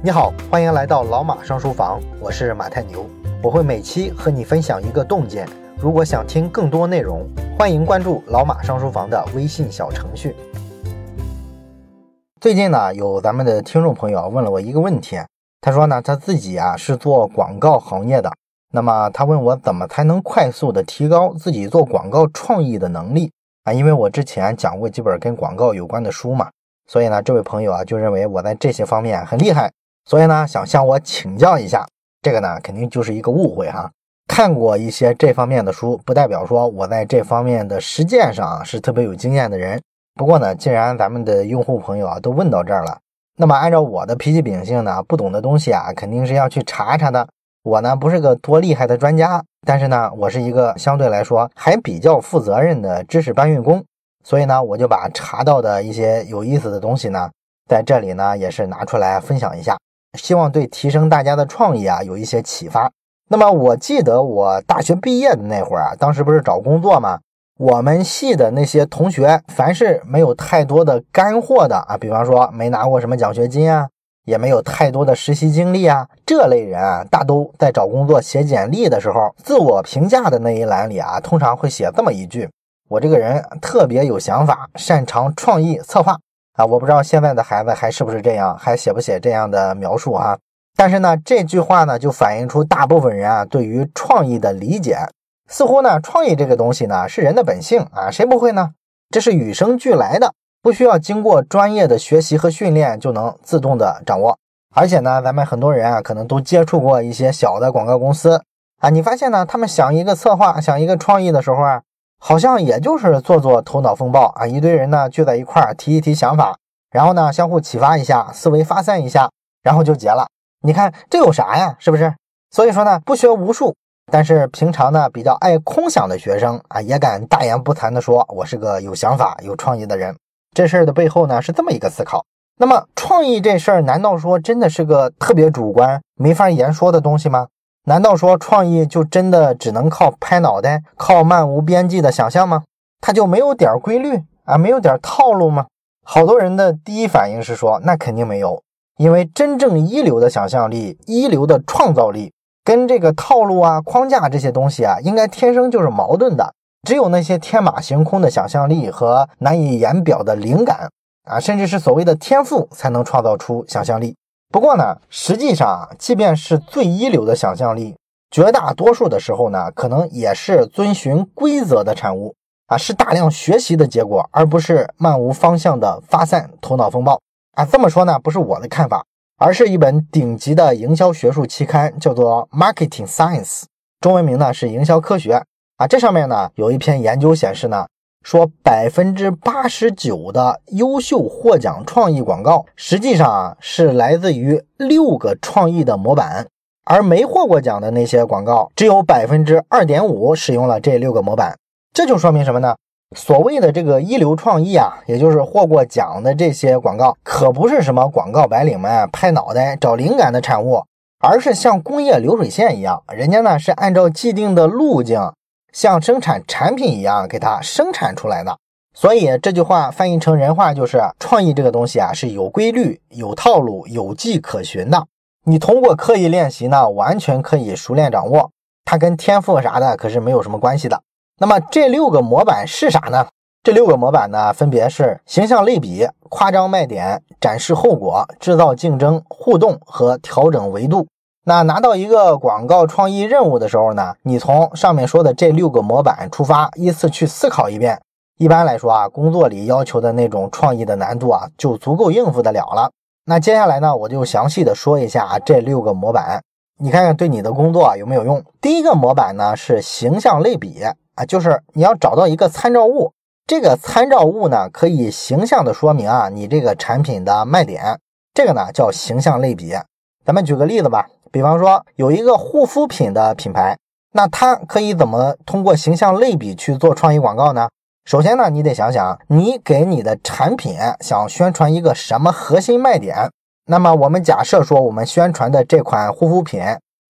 你好，欢迎来到老马上书房，我是马太牛，我会每期和你分享一个洞见。如果想听更多内容，欢迎关注老马上书房的微信小程序。最近呢，有咱们的听众朋友问了我一个问题，他说呢，他自己啊是做广告行业的，那么他问我怎么才能快速的提高自己做广告创意的能力啊？因为我之前讲过几本跟广告有关的书嘛，所以呢，这位朋友啊就认为我在这些方面很厉害。所以呢，想向我请教一下，这个呢肯定就是一个误会哈。看过一些这方面的书，不代表说我在这方面的实践上是特别有经验的人。不过呢，既然咱们的用户朋友啊都问到这儿了，那么按照我的脾气秉性呢，不懂的东西啊肯定是要去查查的。我呢不是个多厉害的专家，但是呢，我是一个相对来说还比较负责任的知识搬运工，所以呢，我就把查到的一些有意思的东西呢，在这里呢也是拿出来分享一下。希望对提升大家的创意啊有一些启发。那么我记得我大学毕业的那会儿啊，当时不是找工作吗？我们系的那些同学，凡是没有太多的干货的啊，比方说没拿过什么奖学金啊，也没有太多的实习经历啊，这类人啊，大都在找工作写简历的时候，自我评价的那一栏里啊，通常会写这么一句：我这个人特别有想法，擅长创意策划。啊，我不知道现在的孩子还是不是这样，还写不写这样的描述啊？但是呢，这句话呢，就反映出大部分人啊对于创意的理解，似乎呢，创意这个东西呢是人的本性啊，谁不会呢？这是与生俱来的，不需要经过专业的学习和训练就能自动的掌握。而且呢，咱们很多人啊，可能都接触过一些小的广告公司啊，你发现呢，他们想一个策划，想一个创意的时候啊。好像也就是做做头脑风暴啊，一堆人呢聚在一块儿提一提想法，然后呢相互启发一下，思维发散一下，然后就结了。你看这有啥呀？是不是？所以说呢，不学无术，但是平常呢比较爱空想的学生啊，也敢大言不惭的说，我是个有想法、有创意的人。这事儿的背后呢是这么一个思考。那么创意这事儿，难道说真的是个特别主观、没法言说的东西吗？难道说创意就真的只能靠拍脑袋、靠漫无边际的想象吗？它就没有点规律啊，没有点套路吗？好多人的第一反应是说，那肯定没有，因为真正一流的想象力、一流的创造力，跟这个套路啊、框架这些东西啊，应该天生就是矛盾的。只有那些天马行空的想象力和难以言表的灵感啊，甚至是所谓的天赋，才能创造出想象力。不过呢，实际上啊，即便是最一流的想象力，绝大多数的时候呢，可能也是遵循规则的产物啊，是大量学习的结果，而不是漫无方向的发散头脑风暴啊。这么说呢，不是我的看法，而是一本顶级的营销学术期刊，叫做《Marketing Science》，中文名呢是《营销科学》啊。这上面呢有一篇研究显示呢。说百分之八十九的优秀获奖创意广告，实际上啊是来自于六个创意的模板，而没获过奖的那些广告，只有百分之二点五使用了这六个模板。这就说明什么呢？所谓的这个一流创意啊，也就是获过奖的这些广告，可不是什么广告白领们拍脑袋找灵感的产物，而是像工业流水线一样，人家呢是按照既定的路径。像生产产品一样给它生产出来的，所以这句话翻译成人话就是：创意这个东西啊是有规律、有套路、有迹可循的。你通过刻意练习呢，完全可以熟练掌握。它跟天赋啥的可是没有什么关系的。那么这六个模板是啥呢？这六个模板呢，分别是形象类比、夸张卖点、展示后果、制造竞争、互动和调整维度。那拿到一个广告创意任务的时候呢，你从上面说的这六个模板出发，依次去思考一遍。一般来说啊，工作里要求的那种创意的难度啊，就足够应付得了了。那接下来呢，我就详细的说一下这六个模板，你看看对你的工作有没有用。第一个模板呢是形象类比啊，就是你要找到一个参照物，这个参照物呢可以形象的说明啊你这个产品的卖点，这个呢叫形象类比。咱们举个例子吧。比方说，有一个护肤品的品牌，那它可以怎么通过形象类比去做创意广告呢？首先呢，你得想想，你给你的产品想宣传一个什么核心卖点。那么我们假设说，我们宣传的这款护肤品，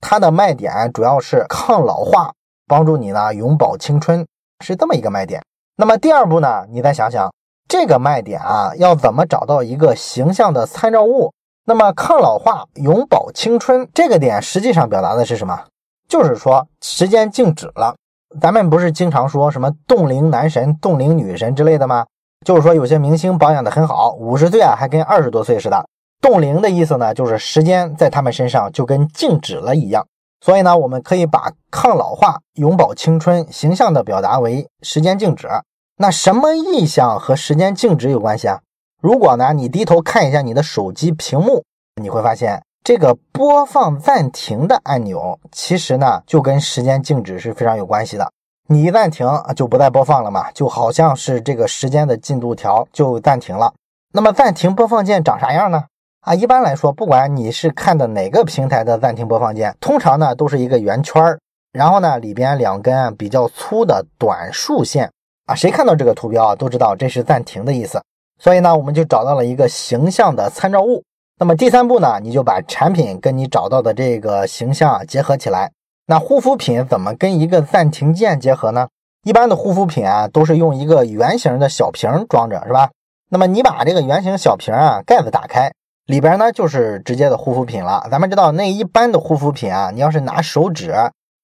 它的卖点主要是抗老化，帮助你呢永葆青春，是这么一个卖点。那么第二步呢，你再想想这个卖点啊，要怎么找到一个形象的参照物？那么抗老化、永葆青春这个点，实际上表达的是什么？就是说时间静止了。咱们不是经常说什么冻龄男神、冻龄女神之类的吗？就是说有些明星保养的很好，五十岁啊还跟二十多岁似的。冻龄的意思呢，就是时间在他们身上就跟静止了一样。所以呢，我们可以把抗老化、永葆青春形象的表达为时间静止。那什么意象和时间静止有关系啊？如果呢，你低头看一下你的手机屏幕，你会发现。这个播放暂停的按钮，其实呢就跟时间静止是非常有关系的。你一暂停就不再播放了嘛，就好像是这个时间的进度条就暂停了。那么暂停播放键长啥样呢？啊，一般来说，不管你是看的哪个平台的暂停播放键，通常呢都是一个圆圈儿，然后呢里边两根比较粗的短竖线啊。谁看到这个图标啊，都知道这是暂停的意思。所以呢，我们就找到了一个形象的参照物。那么第三步呢，你就把产品跟你找到的这个形象结合起来。那护肤品怎么跟一个暂停键结合呢？一般的护肤品啊，都是用一个圆形的小瓶装着，是吧？那么你把这个圆形小瓶啊盖子打开，里边呢就是直接的护肤品了。咱们知道，那一般的护肤品啊，你要是拿手指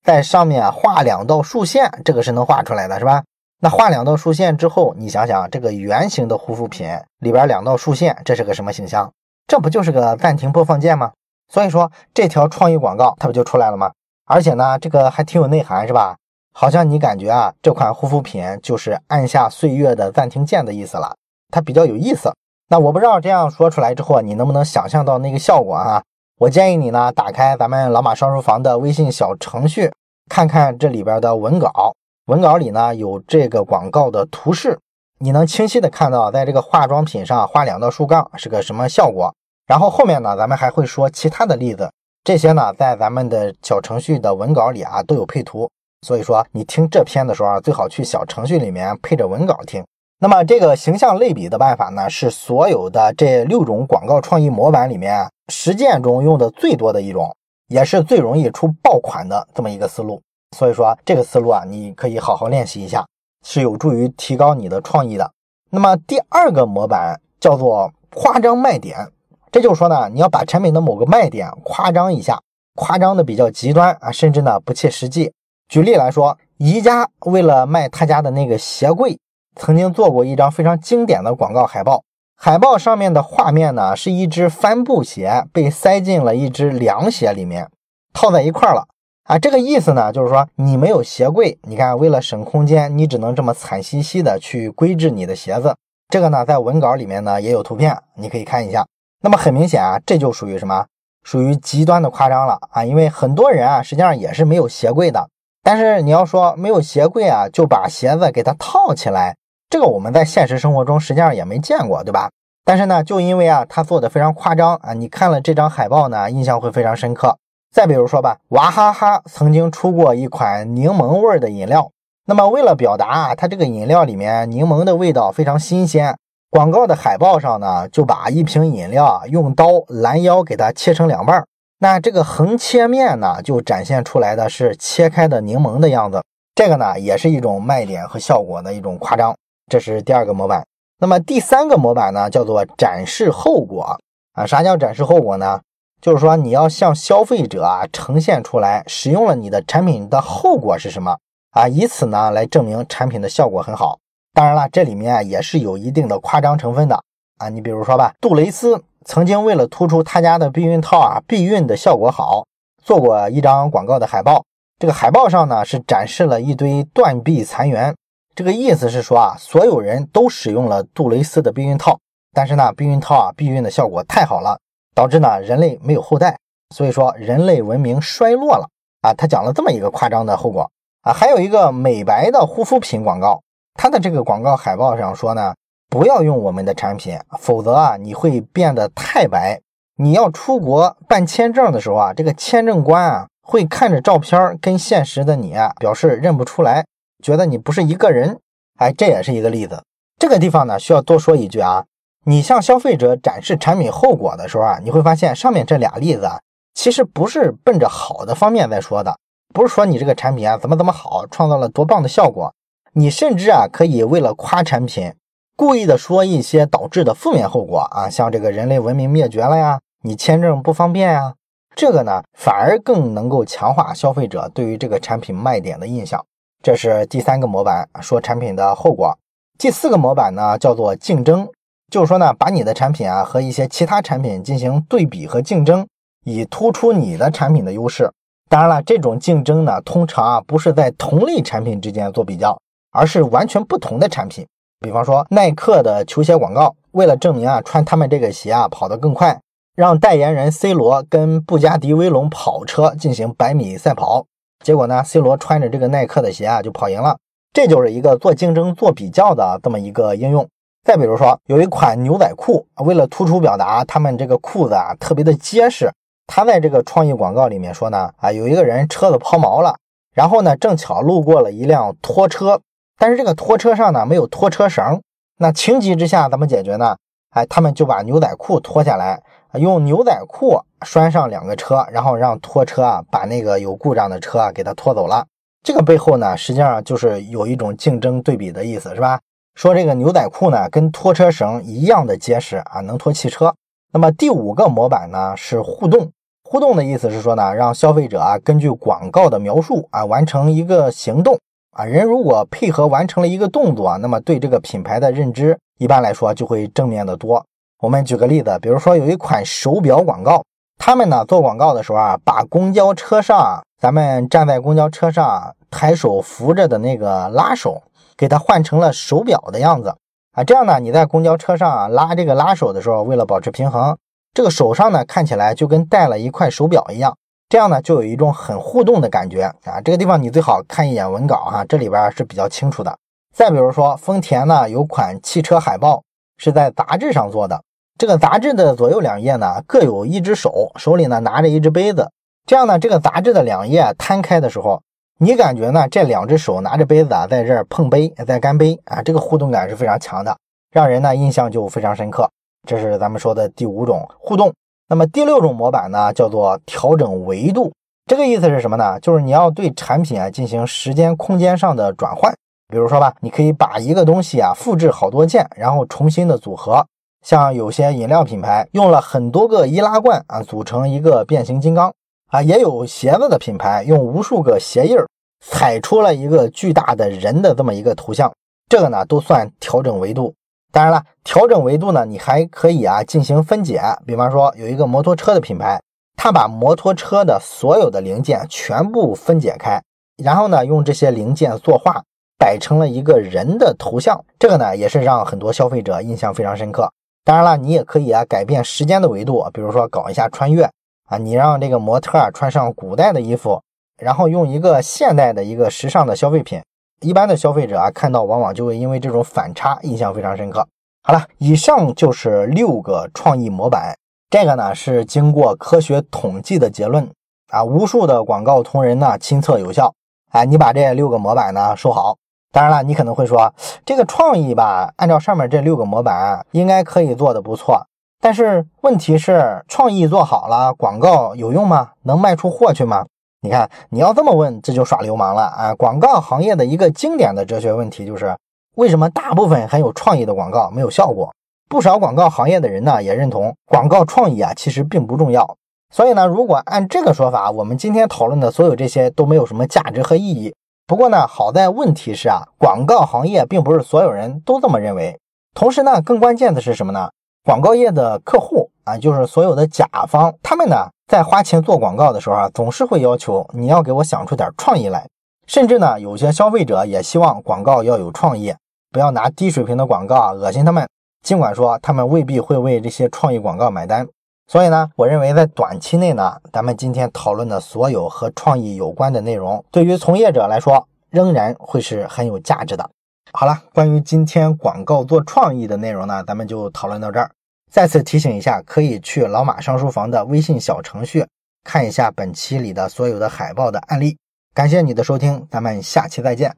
在上面画两道竖线，这个是能画出来的，是吧？那画两道竖线之后，你想想这个圆形的护肤品里边两道竖线，这是个什么形象？这不就是个暂停播放键吗？所以说这条创意广告它不就出来了吗？而且呢，这个还挺有内涵，是吧？好像你感觉啊，这款护肤品就是按下岁月的暂停键的意思了，它比较有意思。那我不知道这样说出来之后，你能不能想象到那个效果啊？我建议你呢，打开咱们老马上书房的微信小程序，看看这里边的文稿。文稿里呢有这个广告的图示，你能清晰的看到，在这个化妆品上画两道竖杠是个什么效果。然后后面呢，咱们还会说其他的例子，这些呢在咱们的小程序的文稿里啊都有配图，所以说你听这篇的时候啊，最好去小程序里面配着文稿听。那么这个形象类比的办法呢，是所有的这六种广告创意模板里面实践中用的最多的一种，也是最容易出爆款的这么一个思路。所以说这个思路啊，你可以好好练习一下，是有助于提高你的创意的。那么第二个模板叫做夸张卖点。这就是说呢，你要把产品的某个卖点夸张一下，夸张的比较极端啊，甚至呢不切实际。举例来说，宜家为了卖他家的那个鞋柜，曾经做过一张非常经典的广告海报。海报上面的画面呢，是一只帆布鞋被塞进了一只凉鞋里面，套在一块儿了啊。这个意思呢，就是说你没有鞋柜，你看为了省空间，你只能这么惨兮兮的去规制你的鞋子。这个呢，在文稿里面呢也有图片，你可以看一下。那么很明显啊，这就属于什么？属于极端的夸张了啊！因为很多人啊，实际上也是没有鞋柜的。但是你要说没有鞋柜啊，就把鞋子给它套起来，这个我们在现实生活中实际上也没见过，对吧？但是呢，就因为啊，他做的非常夸张啊，你看了这张海报呢，印象会非常深刻。再比如说吧，娃哈哈曾经出过一款柠檬味的饮料，那么为了表达啊，它这个饮料里面柠檬的味道非常新鲜。广告的海报上呢，就把一瓶饮料啊用刀拦腰给它切成两半儿那这个横切面呢，就展现出来的是切开的柠檬的样子。这个呢，也是一种卖点和效果的一种夸张。这是第二个模板。那么第三个模板呢，叫做展示后果啊。啥叫展示后果呢？就是说你要向消费者啊呈现出来使用了你的产品的后果是什么啊，以此呢来证明产品的效果很好。当然了，这里面也是有一定的夸张成分的啊。你比如说吧，杜蕾斯曾经为了突出他家的避孕套啊避孕的效果好，做过一张广告的海报。这个海报上呢是展示了一堆断臂残垣，这个意思是说啊，所有人都使用了杜蕾斯的避孕套，但是呢，避孕套啊避孕的效果太好了，导致呢人类没有后代，所以说人类文明衰落了啊。他讲了这么一个夸张的后果啊。还有一个美白的护肤品广告。它的这个广告海报上说呢，不要用我们的产品，否则啊，你会变得太白。你要出国办签证的时候啊，这个签证官啊会看着照片跟现实的你啊表示认不出来，觉得你不是一个人。哎，这也是一个例子。这个地方呢需要多说一句啊，你向消费者展示产品后果的时候啊，你会发现上面这俩例子啊，其实不是奔着好的方面在说的，不是说你这个产品啊怎么怎么好，创造了多棒的效果。你甚至啊，可以为了夸产品，故意的说一些导致的负面后果啊，像这个人类文明灭绝了呀，你签证不方便呀。这个呢，反而更能够强化消费者对于这个产品卖点的印象。这是第三个模板，说产品的后果。第四个模板呢，叫做竞争，就是说呢，把你的产品啊和一些其他产品进行对比和竞争，以突出你的产品的优势。当然了，这种竞争呢，通常啊不是在同类产品之间做比较，而是完全不同的产品。比方说耐克的球鞋广告，为了证明啊穿他们这个鞋啊跑得更快，让代言人 C 罗跟布加迪威龙跑车进行百米赛跑，结果呢，C 罗穿着这个耐克的鞋啊就跑赢了。这就是一个做竞争、做比较的这么一个应用。再比如说，有一款牛仔裤，为了突出表达他们这个裤子啊特别的结实，他在这个创意广告里面说呢，啊有一个人车子抛锚了，然后呢正巧路过了一辆拖车。但是这个拖车上呢没有拖车绳，那情急之下怎么解决呢？哎，他们就把牛仔裤脱下来，用牛仔裤拴上两个车，然后让拖车啊把那个有故障的车啊给它拖走了。这个背后呢，实际上就是有一种竞争对比的意思，是吧？说这个牛仔裤呢跟拖车绳一样的结实啊，能拖汽车。那么第五个模板呢是互动，互动的意思是说呢，让消费者啊根据广告的描述啊完成一个行动。啊，人如果配合完成了一个动作，那么对这个品牌的认知一般来说就会正面的多。我们举个例子，比如说有一款手表广告，他们呢做广告的时候啊，把公交车上咱们站在公交车上抬手扶着的那个拉手，给它换成了手表的样子啊，这样呢你在公交车上啊拉这个拉手的时候，为了保持平衡，这个手上呢看起来就跟戴了一块手表一样。这样呢，就有一种很互动的感觉啊！这个地方你最好看一眼文稿哈，这里边是比较清楚的。再比如说，丰田呢有款汽车海报是在杂志上做的，这个杂志的左右两页呢各有一只手，手里呢拿着一只杯子。这样呢，这个杂志的两页摊开的时候，你感觉呢这两只手拿着杯子啊在这儿碰杯，在干杯啊，这个互动感是非常强的，让人呢印象就非常深刻。这是咱们说的第五种互动。那么第六种模板呢，叫做调整维度。这个意思是什么呢？就是你要对产品啊进行时间、空间上的转换。比如说吧，你可以把一个东西啊复制好多件，然后重新的组合。像有些饮料品牌用了很多个易拉罐啊组成一个变形金刚啊，也有鞋子的品牌用无数个鞋印儿踩出了一个巨大的人的这么一个图像。这个呢都算调整维度。当然了，调整维度呢，你还可以啊进行分解。比方说，有一个摩托车的品牌，它把摩托车的所有的零件全部分解开，然后呢用这些零件作画，摆成了一个人的头像。这个呢也是让很多消费者印象非常深刻。当然了，你也可以啊改变时间的维度，比如说搞一下穿越啊，你让这个模特啊穿上古代的衣服，然后用一个现代的一个时尚的消费品。一般的消费者啊，看到往往就会因为这种反差印象非常深刻。好了，以上就是六个创意模板，这个呢是经过科学统计的结论啊，无数的广告同仁呢亲测有效。哎，你把这六个模板呢收好。当然了，你可能会说这个创意吧，按照上面这六个模板，应该可以做的不错。但是问题是，创意做好了，广告有用吗？能卖出货去吗？你看，你要这么问，这就耍流氓了啊！广告行业的一个经典的哲学问题就是，为什么大部分很有创意的广告没有效果？不少广告行业的人呢，也认同广告创意啊，其实并不重要。所以呢，如果按这个说法，我们今天讨论的所有这些都没有什么价值和意义。不过呢，好在问题是啊，广告行业并不是所有人都这么认为。同时呢，更关键的是什么呢？广告业的客户啊，就是所有的甲方，他们呢？在花钱做广告的时候啊，总是会要求你要给我想出点创意来。甚至呢，有些消费者也希望广告要有创意，不要拿低水平的广告啊恶心他们。尽管说他们未必会为这些创意广告买单。所以呢，我认为在短期内呢，咱们今天讨论的所有和创意有关的内容，对于从业者来说仍然会是很有价值的。好了，关于今天广告做创意的内容呢，咱们就讨论到这儿。再次提醒一下，可以去老马上书房的微信小程序看一下本期里的所有的海报的案例。感谢你的收听，咱们下期再见。